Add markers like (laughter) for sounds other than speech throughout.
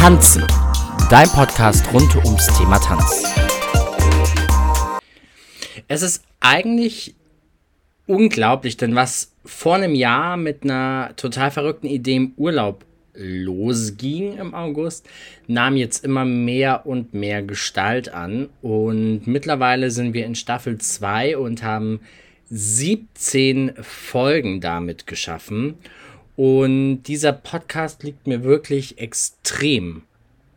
Tanzen, dein Podcast rund ums Thema Tanz. Es ist eigentlich unglaublich, denn was vor einem Jahr mit einer total verrückten Idee im Urlaub losging im August, nahm jetzt immer mehr und mehr Gestalt an. Und mittlerweile sind wir in Staffel 2 und haben 17 Folgen damit geschaffen. Und dieser Podcast liegt mir wirklich extrem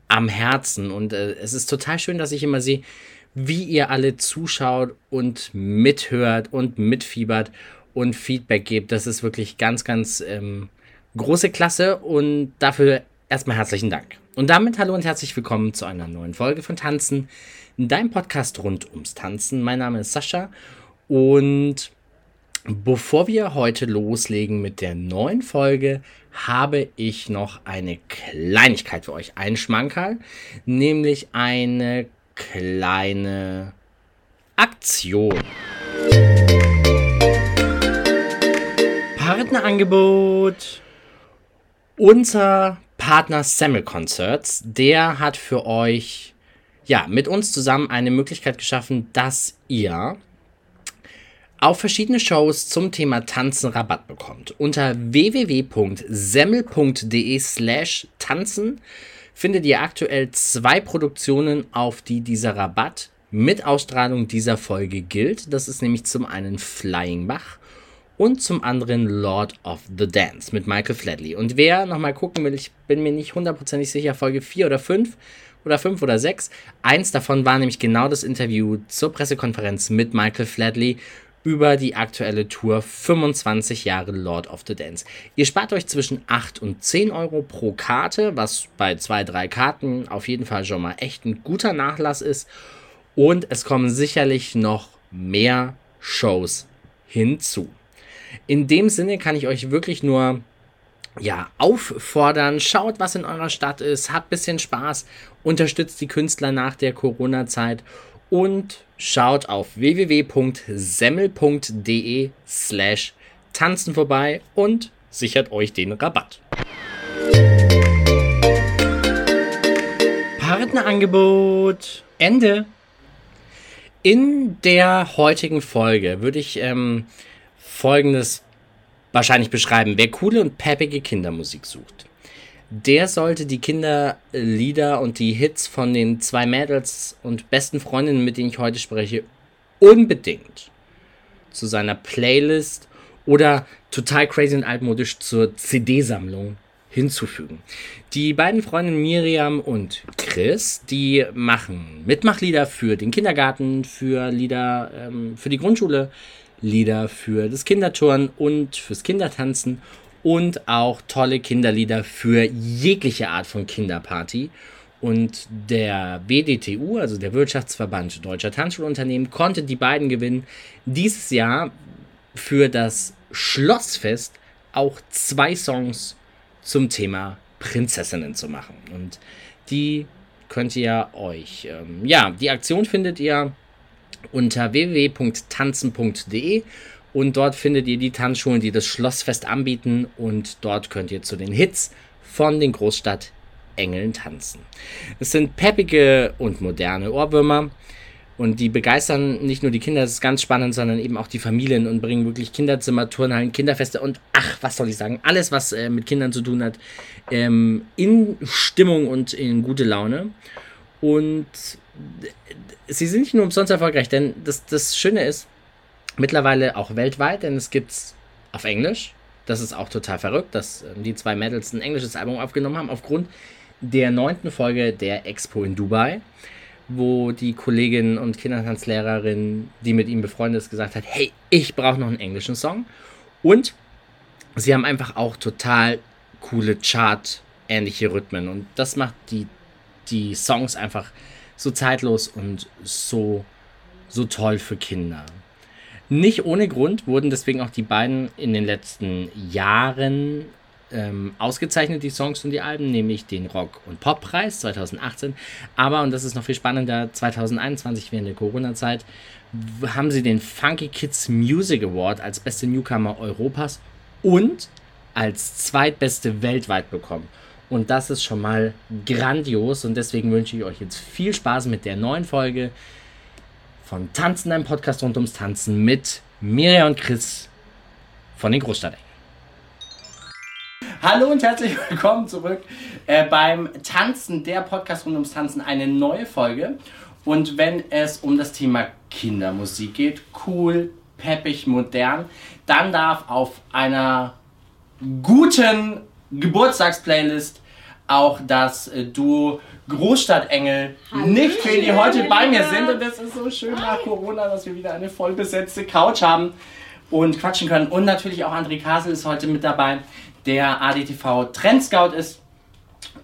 am Herzen. Und äh, es ist total schön, dass ich immer sehe, wie ihr alle zuschaut und mithört und mitfiebert und Feedback gebt. Das ist wirklich ganz, ganz ähm, große Klasse und dafür erstmal herzlichen Dank. Und damit hallo und herzlich willkommen zu einer neuen Folge von Tanzen, dein Podcast rund ums Tanzen. Mein Name ist Sascha und bevor wir heute loslegen mit der neuen Folge, habe ich noch eine Kleinigkeit für euch, einen Schmankerl, nämlich eine kleine Aktion. Partnerangebot. Unser Partner Samuel Concerts, der hat für euch, ja, mit uns zusammen eine Möglichkeit geschaffen, dass ihr auf verschiedene Shows zum Thema Tanzen Rabatt bekommt. Unter www.semmel.de slash tanzen findet ihr aktuell zwei Produktionen, auf die dieser Rabatt mit Ausstrahlung dieser Folge gilt. Das ist nämlich zum einen Flying Bach und zum anderen Lord of the Dance mit Michael Flatley. Und wer nochmal gucken will, ich bin mir nicht hundertprozentig sicher, Folge 4 oder 5 oder 5 oder 6. Eins davon war nämlich genau das Interview zur Pressekonferenz mit Michael Flatley über die aktuelle Tour 25 Jahre Lord of the Dance. Ihr spart euch zwischen 8 und 10 Euro pro Karte, was bei 2, 3 Karten auf jeden Fall schon mal echt ein guter Nachlass ist. Und es kommen sicherlich noch mehr Shows hinzu. In dem Sinne kann ich euch wirklich nur ja, auffordern, schaut, was in eurer Stadt ist, habt ein bisschen Spaß, unterstützt die Künstler nach der Corona-Zeit und schaut auf www.semmel.de slash tanzen vorbei und sichert euch den Rabatt. Partnerangebot Ende. In der heutigen Folge würde ich ähm, folgendes wahrscheinlich beschreiben. Wer coole und peppige Kindermusik sucht, der sollte die Kinderlieder und die Hits von den zwei Mädels und besten Freundinnen, mit denen ich heute spreche, unbedingt zu seiner Playlist oder total crazy und altmodisch zur CD-Sammlung hinzufügen. Die beiden Freundinnen Miriam und Chris, die machen Mitmachlieder für den Kindergarten, für Lieder ähm, für die Grundschule, Lieder für das Kinderturnen und fürs Kindertanzen und auch tolle Kinderlieder für jegliche Art von Kinderparty. Und der WDTU, also der Wirtschaftsverband Deutscher Tanzschulunternehmen, konnte die beiden gewinnen, dieses Jahr für das Schlossfest auch zwei Songs zum Thema Prinzessinnen zu machen. Und die könnt ihr euch, ähm, ja, die Aktion findet ihr unter www.tanzen.de und dort findet ihr die Tanzschulen, die das Schlossfest anbieten und dort könnt ihr zu den Hits von den Großstadtengeln tanzen. Es sind peppige und moderne Ohrwürmer und die begeistern nicht nur die Kinder, das ist ganz spannend, sondern eben auch die Familien und bringen wirklich Kinderzimmer, Turnhallen, Kinderfeste und ach, was soll ich sagen, alles, was äh, mit Kindern zu tun hat, ähm, in Stimmung und in gute Laune. Und sie sind nicht nur umsonst erfolgreich, denn das, das Schöne ist, mittlerweile auch weltweit, denn es gibt es auf Englisch. Das ist auch total verrückt, dass ähm, die zwei Mädels ein englisches Album aufgenommen haben, aufgrund der neunten Folge der Expo in Dubai, wo die Kollegin und Kindertanzlehrerin, die mit ihm befreundet ist, gesagt hat, hey, ich brauche noch einen englischen Song. Und sie haben einfach auch total coole Chart-ähnliche Rhythmen. Und das macht die, die Songs einfach so zeitlos und so, so toll für Kinder. Nicht ohne Grund wurden deswegen auch die beiden in den letzten Jahren ähm, ausgezeichnet, die Songs und die Alben, nämlich den Rock- und Poppreis 2018. Aber, und das ist noch viel spannender, 2021 während der Corona-Zeit haben sie den Funky Kids Music Award als beste Newcomer Europas und als zweitbeste weltweit bekommen. Und das ist schon mal grandios. Und deswegen wünsche ich euch jetzt viel Spaß mit der neuen Folge von Tanzen, einem Podcast rund ums Tanzen mit Mirja und Chris von den Großstadtengen. Hallo und herzlich willkommen zurück äh, beim Tanzen, der Podcast rund ums Tanzen, eine neue Folge. Und wenn es um das Thema Kindermusik geht, cool, peppig, modern, dann darf auf einer guten Geburtstagsplaylist auch das äh, Duo Großstadtengel Hallo. nicht fehlen, die heute bei mir sind. Und das ist so schön nach Corona, dass wir wieder eine vollbesetzte Couch haben und quatschen können. Und natürlich auch André Kasel ist heute mit dabei, der ADTV Trend Scout ist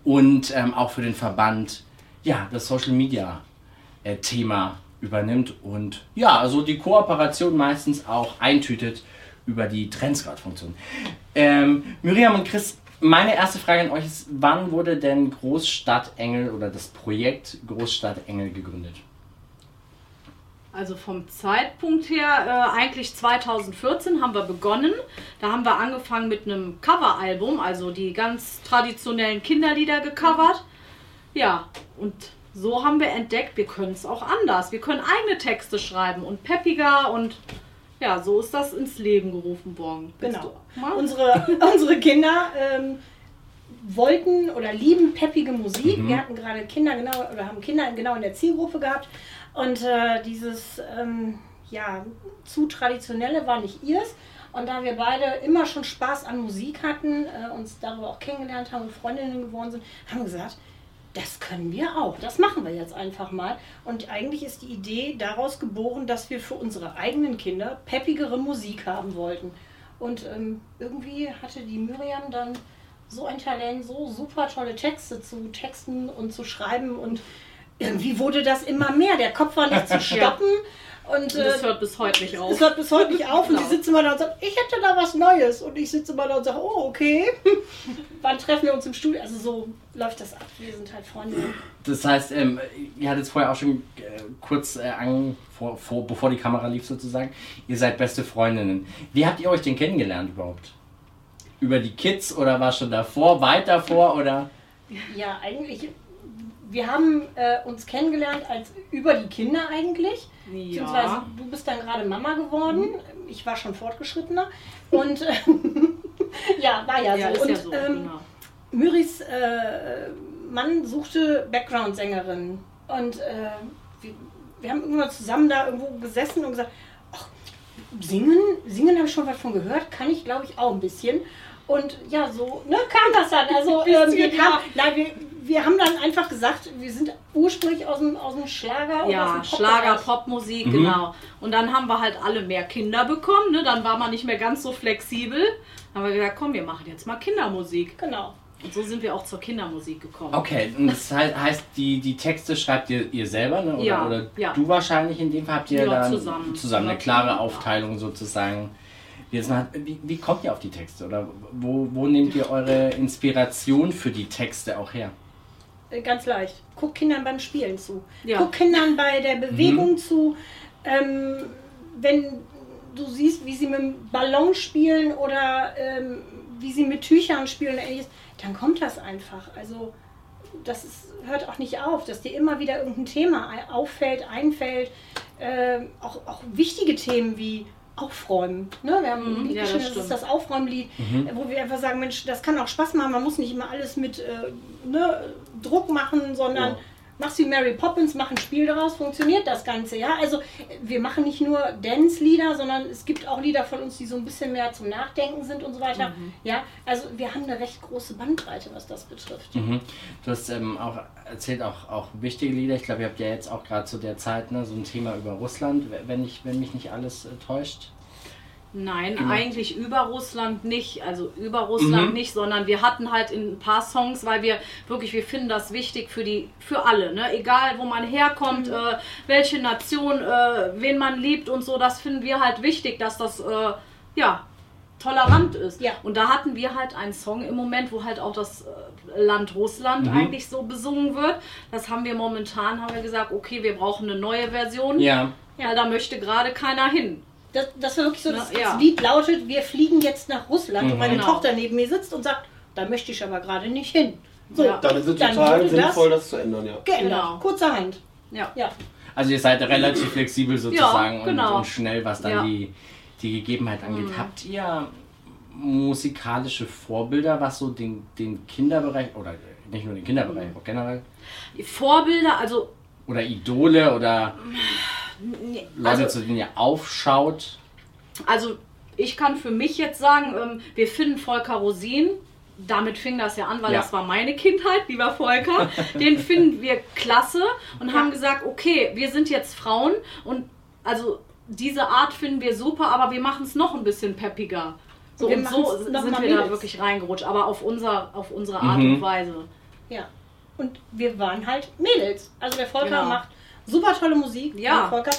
und ähm, auch für den Verband ja, das Social Media äh, Thema übernimmt und ja, also die Kooperation meistens auch eintütet über die Trendscout-Funktion. Ähm, Miriam und Chris, meine erste Frage an euch ist, wann wurde denn Großstadtengel oder das Projekt Großstadtengel gegründet? Also vom Zeitpunkt her, äh, eigentlich 2014 haben wir begonnen. Da haben wir angefangen mit einem Coveralbum, also die ganz traditionellen Kinderlieder gecovert. Ja, und so haben wir entdeckt, wir können es auch anders. Wir können eigene Texte schreiben und peppiger und ja, so ist das ins Leben gerufen worden. Genau. Unsere, (laughs) unsere Kinder ähm, wollten oder lieben peppige Musik. Mhm. Wir hatten gerade Kinder genau oder haben Kinder genau in der Zielgruppe gehabt. Und äh, dieses ähm, ja, zu traditionelle war nicht ihrs. Und da wir beide immer schon Spaß an Musik hatten, äh, uns darüber auch kennengelernt haben und Freundinnen geworden sind, haben wir gesagt, das können wir auch. Das machen wir jetzt einfach mal. Und eigentlich ist die Idee daraus geboren, dass wir für unsere eigenen Kinder peppigere Musik haben wollten. Und ähm, irgendwie hatte die Miriam dann so ein Talent, so super tolle Texte zu texten und zu schreiben. Und irgendwie wurde das immer mehr. Der Kopf war nicht zu (laughs) stoppen. Und, äh, das hört bis heute nicht auf. Das hört bis heute nicht auf. Und genau. die sitzen immer da und sagen, ich hätte da was Neues. Und ich sitze immer da und sage, oh, okay. (laughs) Wann treffen wir uns im Studio? Also so läuft das ab. Wir sind halt Freunde. Das heißt, ähm, ihr hattet es vorher auch schon äh, kurz äh, an, vor, vor, bevor die Kamera lief sozusagen, ihr seid beste Freundinnen. Wie habt ihr euch denn kennengelernt überhaupt? Über die Kids oder war schon davor, weit davor oder? Ja, eigentlich wir haben äh, uns kennengelernt als über die Kinder eigentlich. Ja. Beziehungsweise du bist dann gerade Mama geworden. Ich war schon fortgeschrittener. Und äh, (laughs) ja, war ja, ja so. Und ja so, ähm, genau. Myris äh, Mann suchte Background-Sängerin. Und äh, wir, wir, haben irgendwann zusammen da irgendwo gesessen und gesagt, ach, singen, singen habe ich schon was von gehört, kann ich glaube ich auch ein bisschen. Und ja, so ne, kam das dann. Also (laughs) ähm, wir, kam, nein, wir, wir haben dann einfach gesagt, wir sind ursprünglich aus dem, aus dem Schlager Ja, Schlager, Popmusik, mhm. genau. Und dann haben wir halt alle mehr Kinder bekommen. Ne? Dann war man nicht mehr ganz so flexibel. Dann haben wir gesagt, komm, wir machen jetzt mal Kindermusik. Genau. Und so sind wir auch zur Kindermusik gekommen. Okay, und das heißt, die, die Texte schreibt ihr, ihr selber, ne? oder, ja, oder ja. du wahrscheinlich in dem Fall habt ihr ja, dann zusammen, zusammen eine klare Aufteilung sozusagen wie, wie kommt ihr auf die Texte oder wo, wo nehmt ihr eure Inspiration für die Texte auch her? Äh, ganz leicht. Guck Kindern beim Spielen zu. Ja. Guck Kindern bei der Bewegung mhm. zu. Ähm, wenn du siehst, wie sie mit dem Ballon spielen oder ähm, wie sie mit Tüchern spielen, dann kommt das einfach. Also das ist, hört auch nicht auf, dass dir immer wieder irgendein Thema auffällt, einfällt. Äh, auch, auch wichtige Themen wie Aufräumen. Ne? Wir haben ein mhm. Lied ja, das, das ist das Aufräumlied, mhm. wo wir einfach sagen, Mensch, das kann auch Spaß machen, man muss nicht immer alles mit äh, ne, Druck machen, sondern ja. Machst wie Mary Poppins, mach ein Spiel daraus, funktioniert das Ganze, ja. Also wir machen nicht nur Dance-Lieder, sondern es gibt auch Lieder von uns, die so ein bisschen mehr zum Nachdenken sind und so weiter. Mhm. Ja, also wir haben eine recht große Bandbreite, was das betrifft. Mhm. Du hast ähm, auch erzählt auch, auch wichtige Lieder. Ich glaube, ihr habt ja jetzt auch gerade zu der Zeit ne, so ein Thema über Russland, wenn, ich, wenn mich nicht alles äh, täuscht. Nein, genau. eigentlich über Russland nicht. Also über Russland mhm. nicht, sondern wir hatten halt in ein paar Songs, weil wir wirklich, wir finden das wichtig für die, für alle, ne? Egal wo man herkommt, mhm. äh, welche Nation, äh, wen man liebt und so, das finden wir halt wichtig, dass das äh, ja tolerant ist. Ja. Und da hatten wir halt einen Song im Moment, wo halt auch das äh, Land Russland mhm. eigentlich so besungen wird. Das haben wir momentan, haben wir gesagt, okay, wir brauchen eine neue Version. Ja. Ja, da möchte gerade keiner hin. Das, das war wirklich so, das, Na, ja. das Lied lautet, wir fliegen jetzt nach Russland mhm. und meine genau. Tochter neben mir sitzt und sagt, da möchte ich aber gerade nicht hin. So, ja. dann ist es total sinnvoll, das, das, zu ändern, ja. Geändert, genau. kurzerhand. Ja. ja. Also ihr seid relativ flexibel sozusagen ja, genau. und, und, schnell, was dann die, die Gegebenheit angeht. Mhm. Habt ihr musikalische Vorbilder, was so den, den Kinderbereich, oder nicht nur den Kinderbereich, mhm. auch generell? Vorbilder, also... Oder Idole oder nee, Leute, also, zu denen ihr aufschaut? Also ich kann für mich jetzt sagen, ähm, wir finden Volker Rosin damit fing das ja an, weil ja. das war meine Kindheit, lieber Volker. Den finden wir klasse und haben gesagt, okay, wir sind jetzt Frauen und also diese Art finden wir super, aber wir machen es noch ein bisschen peppiger. So wir und so sind wir Mädels. da wirklich reingerutscht, aber auf, unser, auf unsere Art mhm. und Weise. Ja. Und wir waren halt Mädels. Also der Volker genau. macht super tolle Musik. Ja. Volker.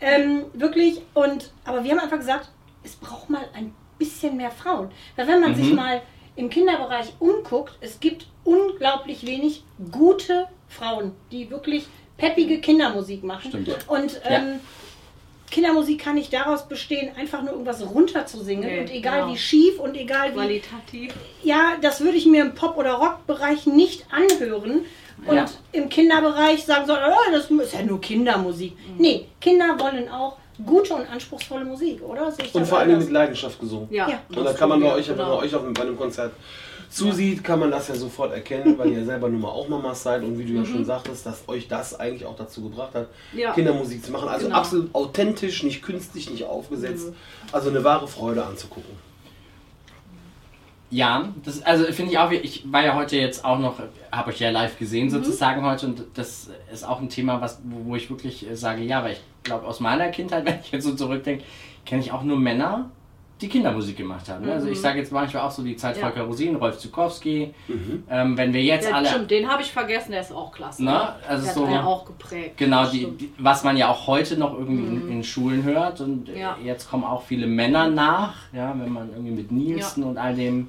Ähm, wirklich. Und aber wir haben einfach gesagt, es braucht mal ein bisschen mehr Frauen. Weil wenn man mhm. sich mal im Kinderbereich umguckt, es gibt unglaublich wenig gute Frauen, die wirklich peppige Kindermusik machen. Stimmt, ja. Und ähm, ja. Kindermusik kann nicht daraus bestehen, einfach nur irgendwas runterzusingen nee, und egal genau. wie schief und egal wie. Qualitativ. Ja, das würde ich mir im Pop- oder Rockbereich nicht anhören. Und ja. im Kinderbereich sagen so, oh, das ist ja nur Kindermusik. Mhm. Nee, Kinder wollen auch gute und anspruchsvolle Musik, oder? und vor allem mit Leidenschaft gesungen. Ja. ja. Und da kann man bei euch, genau. man euch auf, bei einem Konzert zusieht, kann man das ja sofort erkennen, weil ihr selber nun mal auch Mamas seid und wie du ja mhm. schon sagtest, dass euch das eigentlich auch dazu gebracht hat, ja. Kindermusik zu machen. Also genau. absolut authentisch, nicht künstlich, nicht aufgesetzt. Mhm. Also eine wahre Freude anzugucken. Ja, das also finde ich auch, ich war ja heute jetzt auch noch, habe euch ja live gesehen mhm. sozusagen heute und das ist auch ein Thema, was, wo ich wirklich sage, ja, weil ich glaube aus meiner Kindheit, (laughs) wenn ich jetzt so zurückdenke, kenne ich auch nur Männer, die Kindermusik gemacht haben. Mhm. Also ich mhm. sage jetzt manchmal auch so die Zeit ja. Volker Rosin, Rolf Zukowski. Mhm. Ähm, wenn wir jetzt ja, alle. Stimmt, den habe ich vergessen, der ist auch klasse. Ne? also der so, hat auch geprägt. Genau, die, die, was man ja auch heute noch irgendwie mhm. in, in, Schulen hört. Und ja. jetzt kommen auch viele Männer nach. Ja, wenn man irgendwie mit Nielsen und all dem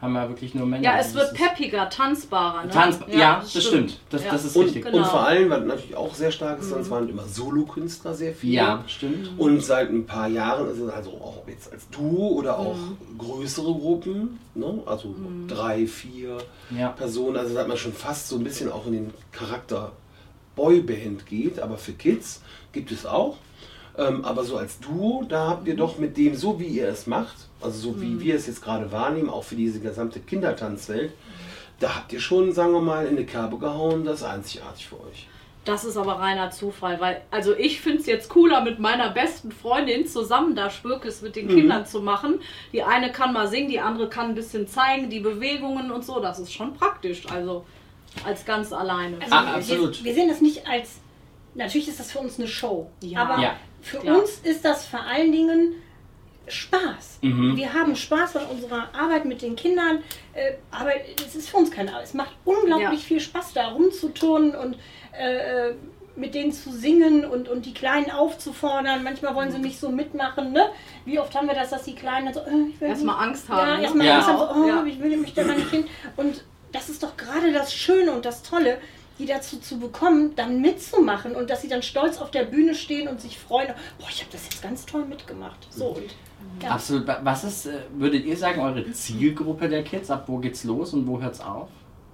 haben wir wirklich nur Männer. Ja, es wird peppiger, tanzbarer. Ne? Tanz ja, das stimmt. stimmt. Das, das ist und, richtig. Genau. Und vor allem, was natürlich auch sehr stark ist, mhm. waren immer Solokünstler sehr viele. Ja, stimmt. Und seit ein paar Jahren ist es also auch jetzt als Duo oder auch größere Gruppen, ne? also mhm. drei, vier ja. Personen. Also sagt man schon fast so ein bisschen auch in den Charakter Boyband geht, aber für Kids gibt es auch. Ähm, aber so als Duo, da habt ihr doch mit dem, so wie ihr es macht, also so wie mhm. wir es jetzt gerade wahrnehmen, auch für diese gesamte Kindertanzwelt, da habt ihr schon, sagen wir mal, in eine Kerbe gehauen, das ist einzigartig für euch. Das ist aber reiner Zufall, weil, also ich finde es jetzt cooler, mit meiner besten Freundin zusammen da Spürkes mit den mhm. Kindern zu machen. Die eine kann mal singen, die andere kann ein bisschen zeigen, die Bewegungen und so. Das ist schon praktisch, also als ganz alleine. Also ah, absolut. Wir, wir, sehen das nicht als, natürlich ist das für uns eine Show, ja. aber ja. für Klar. uns ist das vor allen Dingen Spaß. Mhm. Wir haben Spaß an unserer Arbeit mit den Kindern, äh, aber es ist für uns keine Arbeit. Es macht unglaublich ja. viel Spaß, da rumzuturnen und äh, äh, mit denen zu singen und, und die Kleinen aufzufordern. Manchmal wollen sie nicht so mitmachen. Ne? Wie oft haben wir das, dass die Kleinen so, äh, erstmal Angst haben. Ja, erstmal ja. Angst haben, so, oh, ja. ich will mich da gar nicht hin. Und das ist doch gerade das Schöne und das Tolle, die dazu zu bekommen, dann mitzumachen und dass sie dann stolz auf der Bühne stehen und sich freuen. Boah, ich habe das jetzt ganz toll mitgemacht. So und ja. Absolut. Was ist, würdet ihr sagen, eure Zielgruppe der Kids? Ab wo geht's los und wo hört's auf?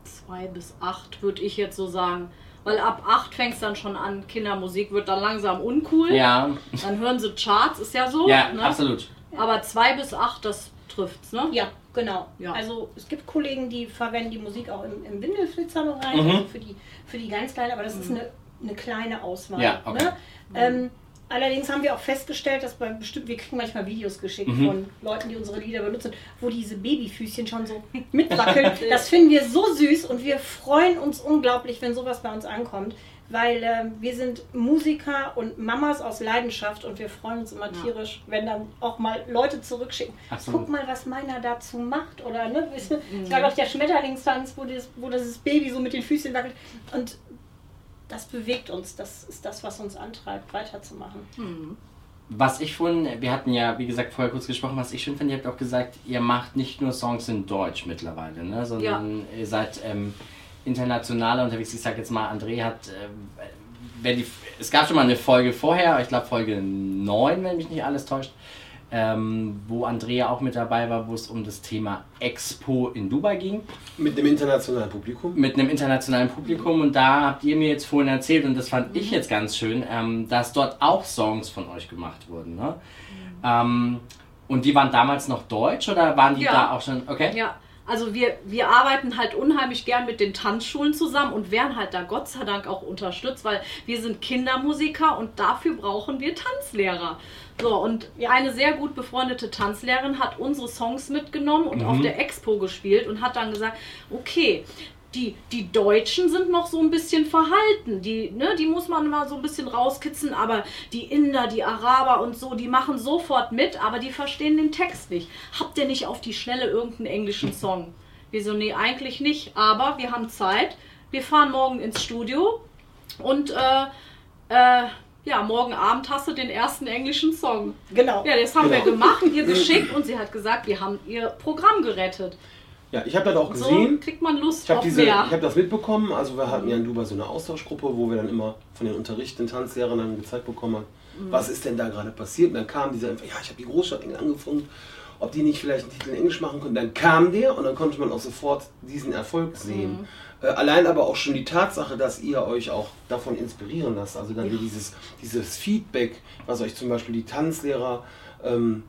Zwei bis acht würde ich jetzt so sagen. Weil ab 8 fängt es dann schon an, Kindermusik wird dann langsam uncool. Ja. Dann hören sie Charts, ist ja so. Ja, ne? absolut. Aber 2 bis 8, das trifft's, ne? Ja, genau. Ja. Also es gibt Kollegen, die verwenden die Musik auch im, im Windelflitzerbereich, mhm. also für die, für die ganz Kleinen, aber das mhm. ist eine, eine kleine Auswahl. Ja, okay. Ne? Mhm. Ähm, Allerdings haben wir auch festgestellt, dass bei bestimmt, wir kriegen manchmal Videos geschickt mhm. von Leuten, die unsere Lieder benutzen, wo diese Babyfüßchen schon so (laughs) mitwackeln. das finden wir so süß und wir freuen uns unglaublich, wenn sowas bei uns ankommt, weil äh, wir sind Musiker und Mamas aus Leidenschaft und wir freuen uns immer ja. tierisch, wenn dann auch mal Leute zurückschicken. Absolut. Guck mal, was meiner dazu macht oder ne, es mhm. war doch der Schmetterlingstanz, wo, das, wo das Baby so mit den Füßchen wackelt und das bewegt uns. Das ist das, was uns antreibt, weiterzumachen. Mhm. Was ich von, wir hatten ja, wie gesagt, vorher kurz gesprochen, was ich schön finde, ihr habt auch gesagt, ihr macht nicht nur Songs in Deutsch mittlerweile, ne, sondern ja. ihr seid ähm, internationaler unterwegs. Ich sag jetzt mal, André hat, äh, die, es gab schon mal eine Folge vorher, ich glaube Folge 9, wenn mich nicht alles täuscht, ähm, wo Andrea auch mit dabei war, wo es um das Thema Expo in Dubai ging. Mit einem internationalen Publikum? Mit einem internationalen Publikum und da habt ihr mir jetzt vorhin erzählt und das fand ich jetzt ganz schön, ähm, dass dort auch Songs von euch gemacht wurden. Ne? Mhm. Ähm, und die waren damals noch deutsch oder waren die ja. da auch schon? Okay. Ja. Also wir, wir arbeiten halt unheimlich gern mit den Tanzschulen zusammen und werden halt da Gott sei Dank auch unterstützt, weil wir sind Kindermusiker und dafür brauchen wir Tanzlehrer. So, und eine sehr gut befreundete Tanzlehrerin hat unsere Songs mitgenommen und mhm. auf der Expo gespielt und hat dann gesagt, okay, die, die Deutschen sind noch so ein bisschen verhalten. Die, ne, die muss man mal so ein bisschen rauskitzeln, aber die Inder, die Araber und so, die machen sofort mit, aber die verstehen den Text nicht. Habt ihr nicht auf die Schnelle irgendeinen englischen Song? Wir so, nee, eigentlich nicht, aber wir haben Zeit. Wir fahren morgen ins Studio und äh, äh, ja, morgen Abend hast du den ersten englischen Song. Genau. Ja, das haben genau. wir gemacht, ihr geschickt und sie hat gesagt, wir haben ihr Programm gerettet. Ja, ich habe das auch gesehen. So kriegt man Lust ich auf diese, mehr. Ich habe das mitbekommen. Also wir hatten ja in Dubai so eine Austauschgruppe, wo wir dann immer von den unterrichtenden Tanzlehrern dann gezeigt bekommen haben, mhm. was ist denn da gerade passiert. Und dann kam dieser, ja, ich habe die Großstadt angefangen, ob die nicht vielleicht einen Titel in Englisch machen können. Dann kam der und dann konnte man auch sofort diesen Erfolg sehen. Mhm. Äh, allein aber auch schon die Tatsache, dass ihr euch auch davon inspirieren lasst. Also dann ja. dieses, dieses Feedback, was euch zum Beispiel die Tanzlehrer ähm,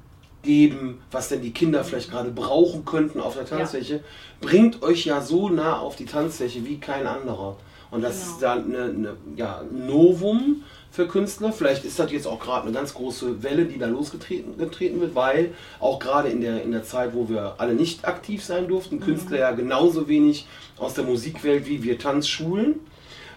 geben, was denn die Kinder vielleicht gerade brauchen könnten auf der Tanzfläche, ja. bringt euch ja so nah auf die Tanzfläche wie kein anderer. Und das genau. ist dann eine, eine, ja, ein Novum für Künstler. Vielleicht ist das jetzt auch gerade eine ganz große Welle, die da losgetreten getreten wird, weil auch gerade in der, in der Zeit, wo wir alle nicht aktiv sein durften, mhm. Künstler ja genauso wenig aus der Musikwelt wie wir Tanzschulen,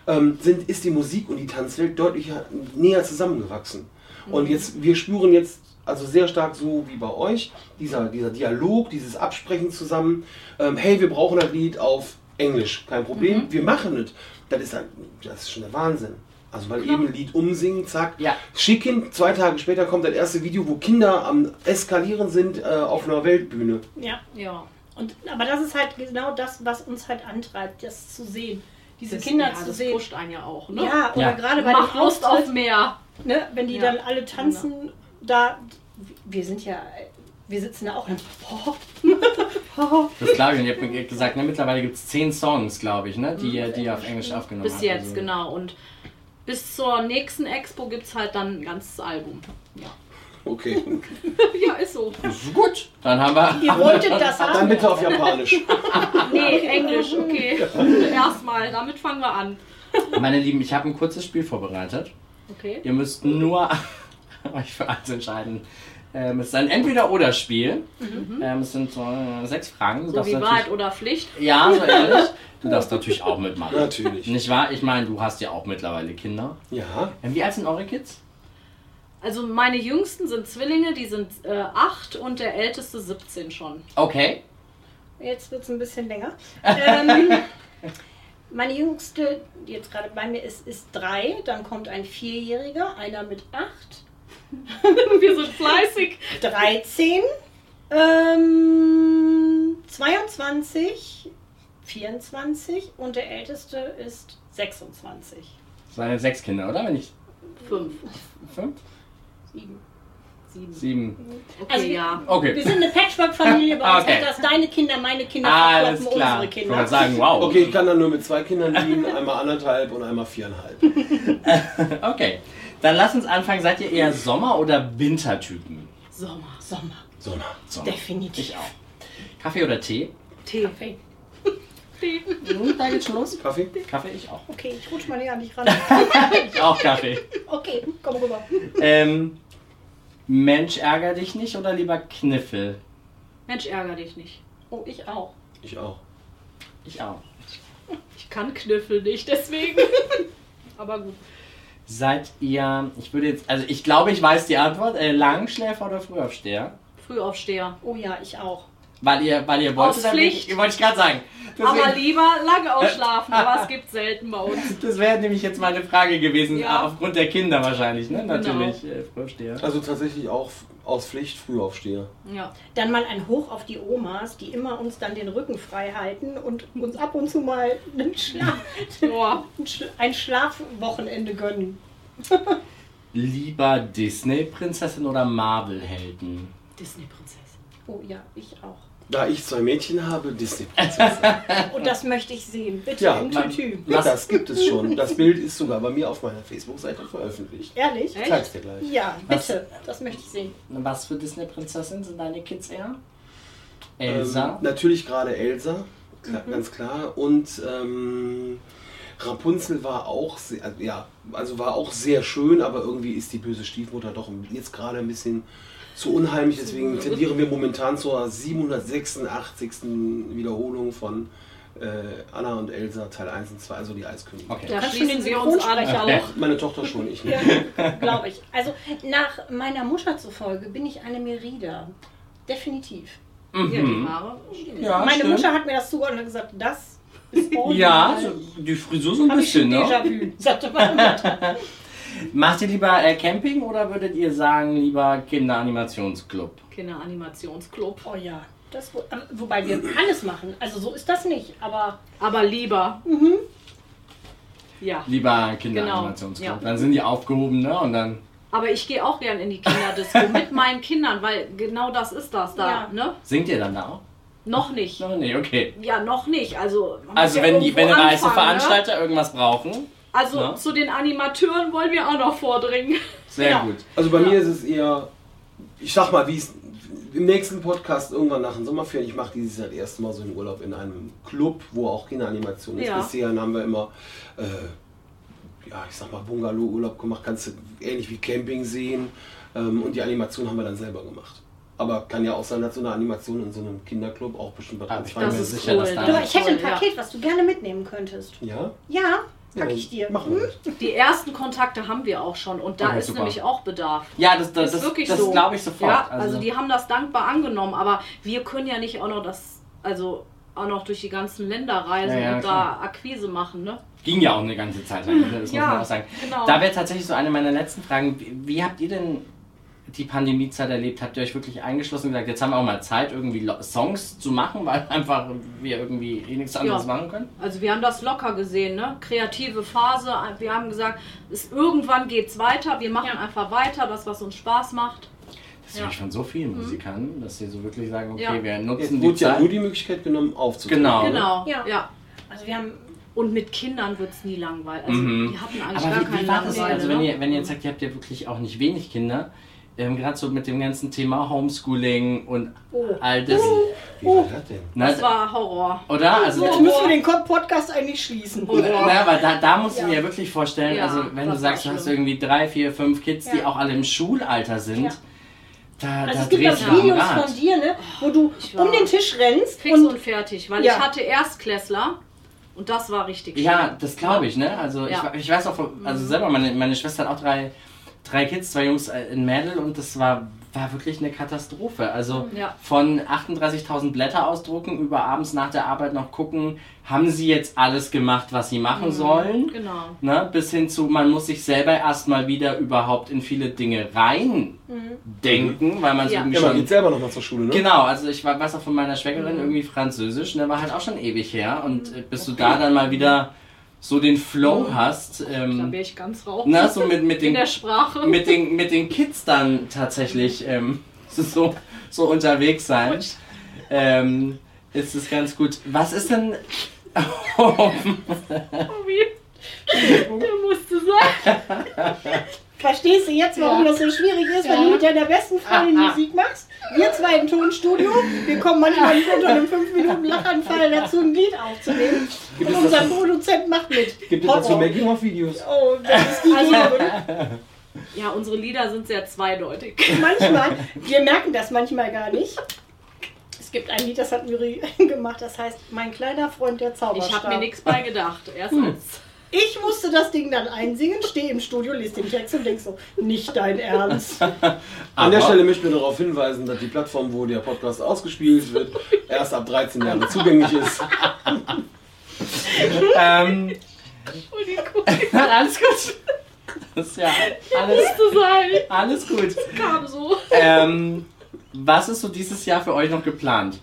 ähm, sind, ist die Musik und die Tanzwelt deutlich näher zusammengewachsen. Mhm. Und jetzt, wir spüren jetzt also sehr stark so wie bei euch, dieser, dieser Dialog, dieses Absprechen zusammen. Ähm, hey, wir brauchen ein Lied auf Englisch, kein Problem, mhm. wir machen es. Das ist, ein, das ist schon der Wahnsinn. Also weil eben ein Lied umsingen, zack, ja. schicken. Zwei Tage später kommt das erste Video, wo Kinder am Eskalieren sind äh, auf einer Weltbühne. Ja, ja. Und, aber das ist halt genau das, was uns halt antreibt, das zu sehen. Diese das, Kinder ja, zu das sehen. pusht einen ja auch, ne? Ja, oder ja. gerade bei Macht Lust auf mehr. Ne, wenn die dann alle tanzen, genau da, wir sind ja, wir sitzen da auch im (laughs) Das glaube ich. Und ihr habt gesagt, ne, mittlerweile gibt es zehn Songs, glaube ich, ne, die, die ihr auf Englisch aufgenommen habt. Bis jetzt, also. genau. Und bis zur nächsten Expo gibt es halt dann ein ganzes Album. Ja. Okay. (laughs) ja, ist so. Ist gut. Dann haben wir. Ihr wolltet das haben. Dann bitte auf Japanisch. (laughs) nee, Englisch, okay. Erstmal, damit fangen wir an. Meine Lieben, ich habe ein kurzes Spiel vorbereitet. Okay. Ihr müsst nur (laughs) euch für eins entscheiden. Ähm, es ist ein Entweder-Oder-Spiel. Mhm. Ähm, es sind so äh, sechs Fragen. So wie Wahrheit oder Pflicht? Ja, so (laughs) ehrlich. Du darfst natürlich auch mitmachen. Natürlich. Nicht wahr? Ich meine, du hast ja auch mittlerweile Kinder. Ja. Ähm, wie alt sind eure Kids? Also meine Jüngsten sind Zwillinge, die sind äh, acht und der älteste 17 schon. Okay. Jetzt wird es ein bisschen länger. (laughs) ähm, meine jüngste, die jetzt gerade bei mir ist, ist drei. Dann kommt ein Vierjähriger, einer mit acht. (laughs) Wir sind fleißig. 13, ähm, 22, 24 und der älteste ist 26. Das waren sechs Kinder, oder? Wenn ich. Fünf. Fünf? Sieben. Sieben. Sieben. Okay, also, ja. Okay. Wir sind eine Patchwork-Familie bei (laughs) uns. okay. Das deine Kinder, meine Kinder, Alles klar. unsere Kinder. Ich sagen, wow. Okay, ich kann dann nur mit zwei Kindern liegen, einmal anderthalb und einmal viereinhalb. (laughs) okay. Dann lass uns anfangen. Seid ihr eher Sommer- oder Wintertypen? Sommer. Sommer. Sommer. Sommer. Definitiv. Ich auch. Kaffee oder Tee? Tee. Kaffee. (laughs) Tee. Da geht's schon los. Kaffee? Kaffee, ich auch. Okay, ich rutsch mal näher an dich ran. (laughs) ich auch Kaffee. Okay, komm rüber. Ähm, Mensch, ärger dich nicht oder lieber Kniffel? Mensch, ärger dich nicht. Oh, ich auch. Ich auch. Ich auch. Ich kann Kniffel nicht, deswegen. (laughs) Aber gut. Seid ihr, ich würde jetzt, also ich glaube, ich weiß die Antwort, äh, Langschläfer oder Frühaufsteher? Frühaufsteher. Oh ja, ich auch. Weil ihr, weil ihr wolltet, Aus Pflicht. wollte ich gerade sagen. Deswegen, aber lieber lange ausschlafen, (laughs) aber es gibt selten bei uns. Das wäre nämlich jetzt meine Frage gewesen, ja. aufgrund der Kinder wahrscheinlich, ne? Natürlich, genau. äh, Frühaufsteher. Also tatsächlich auch aus Pflicht Frühaufsteher. Ja. Dann mal ein Hoch auf die Omas, die immer uns dann den Rücken frei halten und uns ab und zu mal einen Schlaf, (laughs) ein Schlafwochenende gönnen. (laughs) lieber Disney-Prinzessin oder Marvel-Helden? Disney-Prinzessin. Oh ja, ich auch. Da ich zwei Mädchen habe, Disney-Prinzessin. (laughs) Und das möchte ich sehen. Bitte Ja, im man- Tütü. Ja, das gibt es schon. Das Bild ist sogar bei mir auf meiner Facebook-Seite veröffentlicht. Ehrlich? Ich zeig's dir gleich. Ja, Was- bitte. Das möchte ich sehen. Was für Disney-Prinzessin sind deine Kids eher? Elsa? Ähm, natürlich gerade Elsa, klar, Mhm. ganz klar. Und ähm, Rapunzel war auch sehr, also, ja, also war auch sehr schön, aber irgendwie ist die böse Stiefmutter doch jetzt gerade ein bisschen zu unheimlich. Deswegen tendieren wir momentan zur 786. Wiederholung von äh, Anna und Elsa Teil 1 und 2, also die Eiskönigin. okay. Da schließen den wir uns an. Auch. Meine Tochter schon, ich nicht. (laughs) Ja, glaube ich. Also nach meiner Mutter zufolge bin ich eine Merida. Definitiv. Ja, die Haare. Ja, Meine stimmt. Mutter hat mir das zugeordnet und gesagt, das ist. Ja, die Frisur so ein bisschen, ne? Déjà-vu, sagte meine Mutter. (laughs) Macht ihr lieber äh, Camping oder würdet ihr sagen, lieber Kinderanimationsclub? Kinderanimationsclub. Oh ja. Das, wo- aber wobei wir alles machen. Also so ist das nicht. Aber Aber lieber. Mhm. Ja. Lieber Kinderanimationsclub. Genau, ja. Dann sind die aufgehoben, ne? Und dann. Aber ich gehe auch gern in die Kinderdisco (laughs) mit meinen Kindern, weil genau das ist das da, Ja. ne? Singt ihr dann da auch? Noch nicht. No, nee, okay. Ja, noch nicht. Also, Also ja wenn die, irgendwo wenn anfangen, ne? Veranstalter irgendwas brauchen, Also Ne? zu den Animateuren wollen wir auch noch vordringen. sehr Ja. gut. Also bei mir ist es eher, ich sag mal, wie es im nächsten Podcast irgendwann nach den Sommerferien, ich mache dieses Jahr das erste Mal so einen Urlaub in einem Club, wo auch Kinderanimation ist. Ja. Bisher haben wir immer, äh, ja, ich sag mal, Bungalow-Urlaub gemacht, kannst du ähnlich wie Camping sehen. Ähm, und die Animation haben wir dann selber gemacht. Aber kann ja auch sein, dass so eine Animation in so einem Kinderclub auch bestimmt was Ah, ganz ich bin mir ist sicher, cool, dass da. du, ich hätte ein Toll, ja. Paket, was du gerne mitnehmen könntest. Ja? Ja, pack ich dir. Machen Hm? Die ersten Kontakte haben wir auch schon und da Okay, ist super. nämlich auch Bedarf. Ja, das, das, ist das, wirklich das so. glaube ich sofort. Ja, also, die haben das dankbar angenommen, aber wir können ja nicht auch noch das, also auch noch durch die ganzen Länder reisen Ja, ja, und klar. da Akquise machen, ne? Ging ja auch eine ganze Zeit lang, das muss Ja, man auch sagen. genau. Da wäre tatsächlich so eine meiner letzten Fragen. Wie, wie habt ihr denn die Pandemiezeit erlebt? Habt ihr euch wirklich eingeschlossen und gesagt, jetzt haben wir auch mal Zeit, irgendwie Songs zu machen, weil (laughs) einfach wir irgendwie eh nichts anderes Ja. machen können? Also wir haben das locker gesehen, ne? Kreative Phase. Wir haben gesagt, es, irgendwann geht's weiter. Wir machen Ja. einfach weiter, das was uns Spaß macht. Das Ja. Mhm. ich von so vielen Musikern, dass sie so wirklich sagen, okay, Ja. wir Jetzt nutzen die wurde ja Zeit. nur die Möglichkeit genommen, aufzutreten. Genau. Genau. Ja. Ja. Also wir haben Und mit Kindern wird's nie langweilig. Also Mhm. die hatten eigentlich Aber gar wie, keine wie war das? Langeweile. Also wenn ne? ihr, wenn ihr jetzt sagt, ihr habt ja wirklich auch nicht wenig Kinder, ähm, gerade so mit dem ganzen Thema Homeschooling und Oh. all das. Wie war das denn? Ne, das war Horror. oder? Also Jetzt müssen wir den Podcast eigentlich schließen. Oh. Na, aber da, da musst du Ja. dir ja wirklich vorstellen, Ja, also wenn du sagst, du hast irgendwie drei, vier, fünf Kids, die Ja. auch alle im Schulalter sind, Ja. da, Also da es gibt auch du am Videos Rad. von dir, ne, wo du um den Tisch rennst Fix und, und fertig. Weil Ja. ich hatte Erstklässler und das war richtig Ja, schlimm. das glaube ich, ne? Also Ja. ich, ich weiß auch, von- also selber, meine, meine Schwester hat auch drei, drei Kids, zwei Jungs äh, in Mädel und das war, war wirklich eine Katastrophe. Also Ja. von 38.000 Blätter ausdrucken, über abends nach der Arbeit noch gucken, haben sie jetzt alles gemacht, was sie machen sollen? Genau. Ne, bis hin zu, man muss sich selber erstmal wieder überhaupt in viele Dinge rein denken, weil man es Ja. irgendwie Ja, man schon. geht selber nochmal zur Schule, ne? Genau, also ich war- weiß auch von meiner Schwägerin irgendwie Französisch, ne, war halt auch schon ewig her und äh, bis du da dann mal wieder so den Flow hast, Da ähm, wäre ich ganz raus. na, so mit, mit, (laughs) In den, der Sprache. mit, den, mit den Kids dann tatsächlich ähm, (laughs) so, so unterwegs sein, ähm, ist es ganz gut. Was ist denn... (laughs) Der musste sein. Verstehst du jetzt, warum Ja. das so schwierig ist, wenn du mit deiner besten Freundin Musik machst? Wir zwei im Tonstudio, wir kommen manchmal nicht unter einem 5 Minuten Lachanfall dazu, ein Lied aufzunehmen. Gibt Und unser Produzent macht mit. gibt es dazu. Making-of-Videos? Oh, das ist gegeben. (laughs) Ja, unsere Lieder sind sehr zweideutig. (laughs) manchmal, wir merken das manchmal gar nicht. Es gibt ein Lied, das hat Miri (laughs) gemacht, das heißt Mein kleiner Freund der Zauberstab. Ich habe mir nichts bei gedacht. Erst Hm. als Ich musste das Ding dann einsingen, stehe im Studio, lese den Text und denk so, nicht dein Ernst. (laughs) An der Stelle möchten wir darauf hinweisen, dass die Plattform, wo der Podcast ausgespielt wird, erst ab 13 Jahren (laughs) zugänglich ist. (laughs) ähm, alles gut. Das ist ja alles, zu sein. alles gut. Kam so. Ähm, was ist so dieses Jahr für euch noch geplant?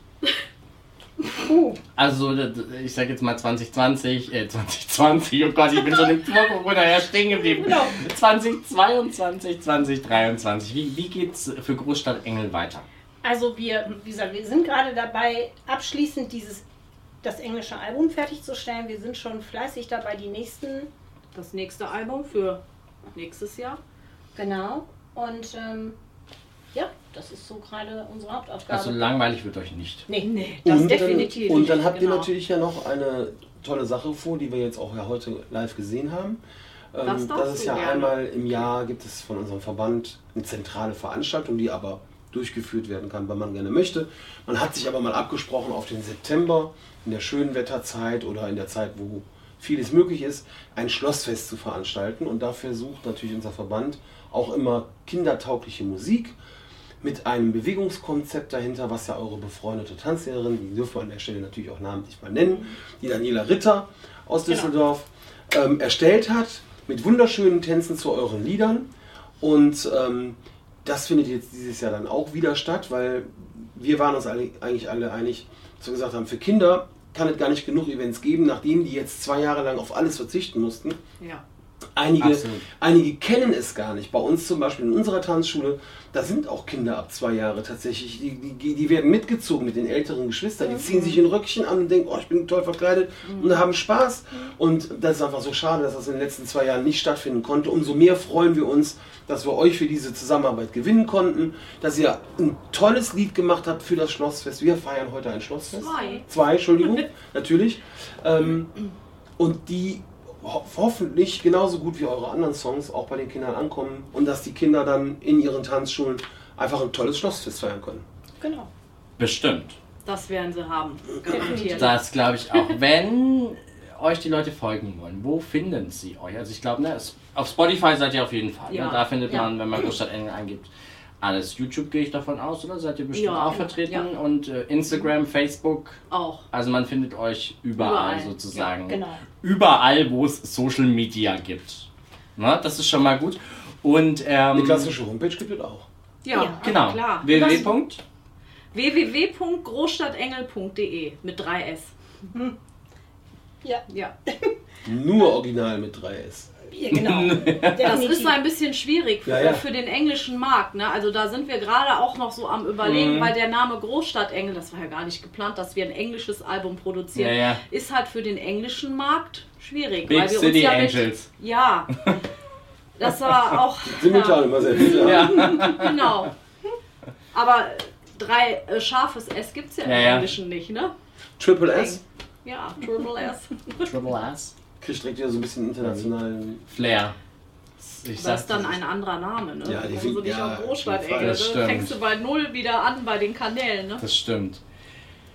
Uh. Also, ich sag jetzt mal 2020, äh, 2020, oh Gott, ich bin schon im Corona ja stehen geblieben. Genau. 2022, 2023. Wie, wie geht's für Großstadt Engel weiter? Also, wir, wie gesagt, wir sind gerade dabei, abschließend dieses, das englische Album fertigzustellen. Wir sind schon fleißig dabei, die nächsten. Das nächste Album für nächstes Jahr. Genau. Und ähm, ja, das ist so gerade unsere Hauptaufgabe. Also langweilig wird euch nicht. Nee, nee, das und definitiv dann, Und dann habt genau. ihr natürlich ja noch eine tolle Sache vor, die wir jetzt auch ja heute live gesehen haben. Das, ähm, das ist ja gerne. einmal im Jahr gibt es von unserem Verband eine zentrale Veranstaltung, die aber durchgeführt werden kann, wenn man gerne möchte. Man hat sich aber mal abgesprochen auf den September in der schönen Wetterzeit oder in der Zeit, wo vieles möglich ist, ein Schlossfest zu veranstalten. Und dafür sucht natürlich unser Verband auch immer kindertaugliche Musik mit einem Bewegungskonzept dahinter, was ja eure befreundete Tanzlehrerin, die dürfen wir an der Stelle natürlich auch namentlich mal nennen, die Daniela Ritter aus genau. Düsseldorf, genau. ähm, erstellt hat, mit wunderschönen Tänzen zu euren Liedern. Und ähm, das findet jetzt dieses Jahr dann auch wieder statt, weil wir waren uns alle, eigentlich alle einig, dass wir gesagt haben, für Kinder kann es gar nicht genug Events geben, nachdem die jetzt zwei Jahre lang auf alles verzichten mussten. Ja. Einige, einige kennen es gar nicht. Bei uns zum Beispiel in unserer Tanzschule, da sind auch Kinder ab zwei Jahre tatsächlich. Die, die, die werden mitgezogen mit den älteren Geschwistern. Die ziehen sich ein Röckchen an und denken, oh, ich bin toll verkleidet mhm. und haben Spaß. Und das ist einfach so schade, dass das in den letzten zwei Jahren nicht stattfinden konnte. Umso mehr freuen wir uns, dass wir euch für diese Zusammenarbeit gewinnen konnten, dass ihr ein tolles Lied gemacht habt für das Schlossfest. Wir feiern heute ein Schlossfest. Zwei. Zwei, Entschuldigung, (laughs) natürlich. Ähm, und die ho hoffentlich genauso gut wie eure anderen Songs auch bei den Kindern ankommen und dass die Kinder dann in ihren Tanzschulen einfach ein tolles Schlossfest feiern können. Genau. Bestimmt. Das werden sie haben. Garantiert. Das glaube ich auch. Wenn euch die Leute folgen wollen, wo finden sie euch? Also ich glaube, ne, auf Spotify seid ihr auf jeden Fall. Ne? Ja. Ne? Da findet ja. man, wenn man Großstadt Engel eingibt, alles. YouTube gehe ich davon aus, oder? Seid ihr bestimmt ja, auch vertreten? Ja. Und äh, Instagram, Facebook? Auch. Also man findet euch überall, überall. sozusagen. Ja, genau. Überall, wo es Social Media gibt. Na, das ist schon mal gut. Und ähm, die klassische Homepage gibt es auch. Ja, ja genau. Klar. www. www.großstadtengel.de mit 3S. Mhm. Ja. ja. (laughs) Nur original mit 3S. Ja, genau. (laughs) das ist ein bisschen schwierig für, ja, ja. für den englischen Markt. Ne? Also da sind wir gerade auch noch so am überlegen, mhm. weil der Name Großstadtengel, das war ja gar nicht geplant, dass wir ein englisches Album produzieren, ja, ist halt für den englischen Markt schwierig. Big weil wir City uns ja Angels. Mit, ja. Das war auch. Simultan immer sehr viel. Ja. (laughs) genau. Aber drei äh, scharfes S gibt es ja im Englischen nicht, ne? Triple S? Ja, Triple S. Triple S (laughs) kriegt direkt wieder so ein bisschen internationalen Flair. Ich das ist dann ein anderer Name, ne? Ja, die also nicht ja, auf Großstadtecke. Fängst du bei Null wieder an bei den Kanälen, ne? Das stimmt.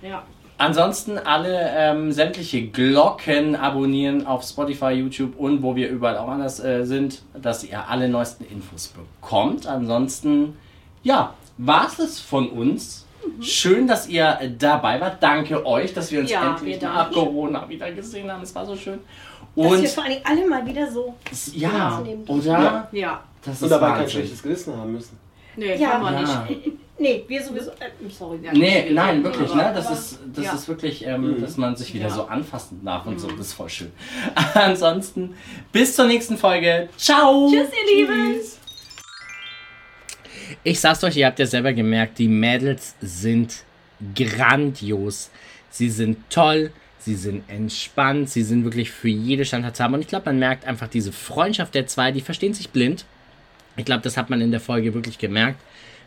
Ja. Ansonsten alle ähm, sämtliche Glocken abonnieren auf Spotify, YouTube und wo wir überall auch anders äh, sind, dass ihr alle neuesten Infos bekommt. Ansonsten, ja, war es von uns. Mhm. Schön, dass ihr dabei wart. Danke euch, dass wir uns ja, endlich nach Corona wieder gesehen haben. Es war so schön. Und Dass wir vor allem alle mal wieder so. Ja, oder? Ja. Das Und dabei kein schlechtes Gewissen haben müssen. Nee, ja, haben wir ja. nicht. (laughs) Nee, wir sowieso. Äh, sorry. Ja, nee, nein, wirklich, ne? Das ist, das ja. ist wirklich, ähm, mhm. dass man sich wieder ja. so anfassen darf und mhm. so. Das ist voll schön. (laughs) Ansonsten, bis zur nächsten Folge. Ciao. Tschüss, ihr Lieben. Ich sag's euch, ihr habt ja selber gemerkt, die Mädels sind grandios. Sie sind toll sie sind entspannt, sie sind wirklich für jede Standart haben. Und ich glaube, man merkt einfach diese Freundschaft der zwei, die verstehen sich blind. Ich glaube, das hat man in der Folge wirklich gemerkt.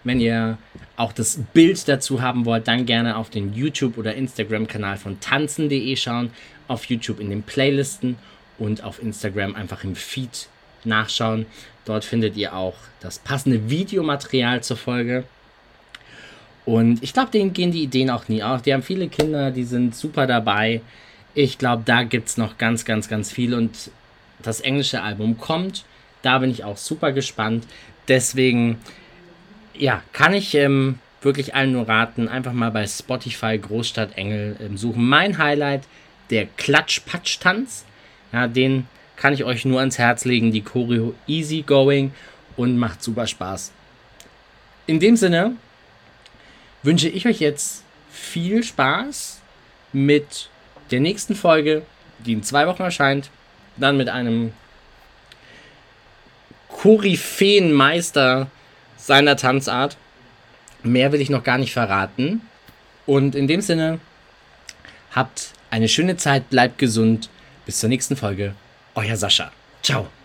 Wenn ihr auch das Bild dazu haben wollt, dann gerne auf den YouTube- oder Instagram-Kanal von tanzen.de schauen. Auf YouTube in den Playlisten und auf Instagram einfach im Feed nachschauen. Dort findet ihr auch das passende Videomaterial zur Folge. Und ich glaube, denen gehen die Ideen auch nie auf. Die haben viele Kinder, die sind super dabei. Ich glaube, da gibt es noch ganz, ganz, ganz viel. Und das englische Album kommt. Da bin ich auch super gespannt. Deswegen, ja, kann ich ähm, wirklich allen nur raten, einfach mal bei Spotify Großstadt Engel ähm, suchen. Mein Highlight, der Klatsch-Patsch-Tanz. Ja, den kann ich euch nur ans Herz legen. Die Choreo easy going und macht super Spaß. In dem Sinne, wünsche ich euch jetzt viel Spaß mit der nächsten Folge, die in zwei Wochen erscheint. Dann mit einem Koryphäenmeister seiner Tanzart. Mehr will ich noch gar nicht verraten. Und in dem Sinne, habt eine schöne Zeit, bleibt gesund. Bis zur nächsten Folge. Euer Sascha. Ciao.